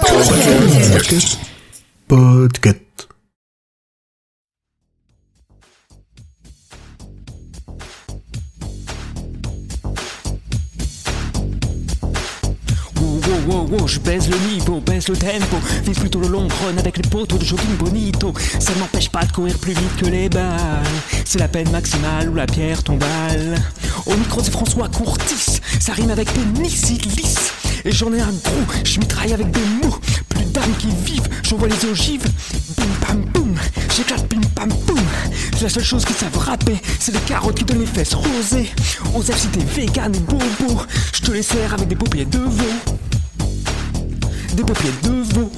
Podcast. Podcast. Wow, wow, je baisse le niveau, baisse le tempo Vise plutôt le long run avec les poteaux de jogging bonito Ça ne m'empêche pas de courir plus vite que les balles C'est la peine maximale ou la pierre tombale Au micro c'est François Courtis Ça rime avec pénicillis Et j'en ai un gros, je mitraille avec des mots Plus d'âmes qui vivent, j'envoie les ogives. Bim bam boum, j'éclate bim bam boum. C'est la seule chose qui savent rapper C'est les carottes qui donnent les fesses rosées. Osef si t'es vegan ou bobo Je te les sers avec des paupières de veau. Des paupières de veau